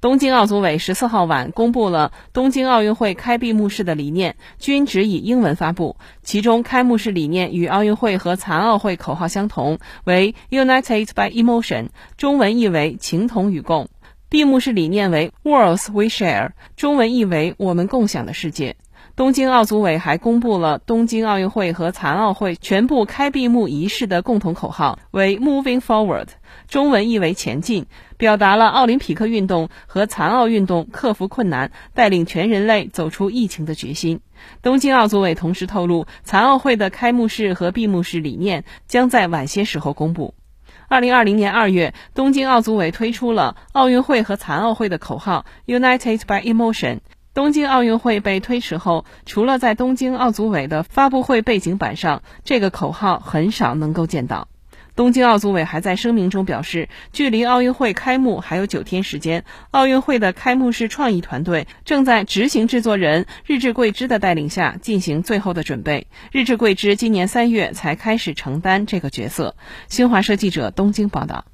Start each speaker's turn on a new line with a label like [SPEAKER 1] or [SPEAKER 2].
[SPEAKER 1] 东京奥组委十四号晚公布了东京奥运会开闭幕式的理念，均只以英文发布。其中，开幕式理念与奥运会和残奥会口号相同，为 “United by Emotion”，中文意为“情同与共”；闭幕式理念为 “Worlds We Share”，中文意为“我们共享的世界”。东京奥组委还公布了东京奥运会和残奥会全部开闭幕仪式的共同口号，为 “Moving Forward”，中文意为“前进”，表达了奥林匹克运动和残奥运动克服困难、带领全人类走出疫情的决心。东京奥组委同时透露，残奥会的开幕式和闭幕式理念将在晚些时候公布。二零二零年二月，东京奥组委推出了奥运会和残奥会的口号 “United by Emotion”。东京奥运会被推迟后，除了在东京奥组委的发布会背景板上，这个口号很少能够见到。东京奥组委还在声明中表示，距离奥运会开幕还有九天时间，奥运会的开幕式创意团队正在执行制作人日志贵之的带领下进行最后的准备。日志贵之今年三月才开始承担这个角色。新华社记者东京报道。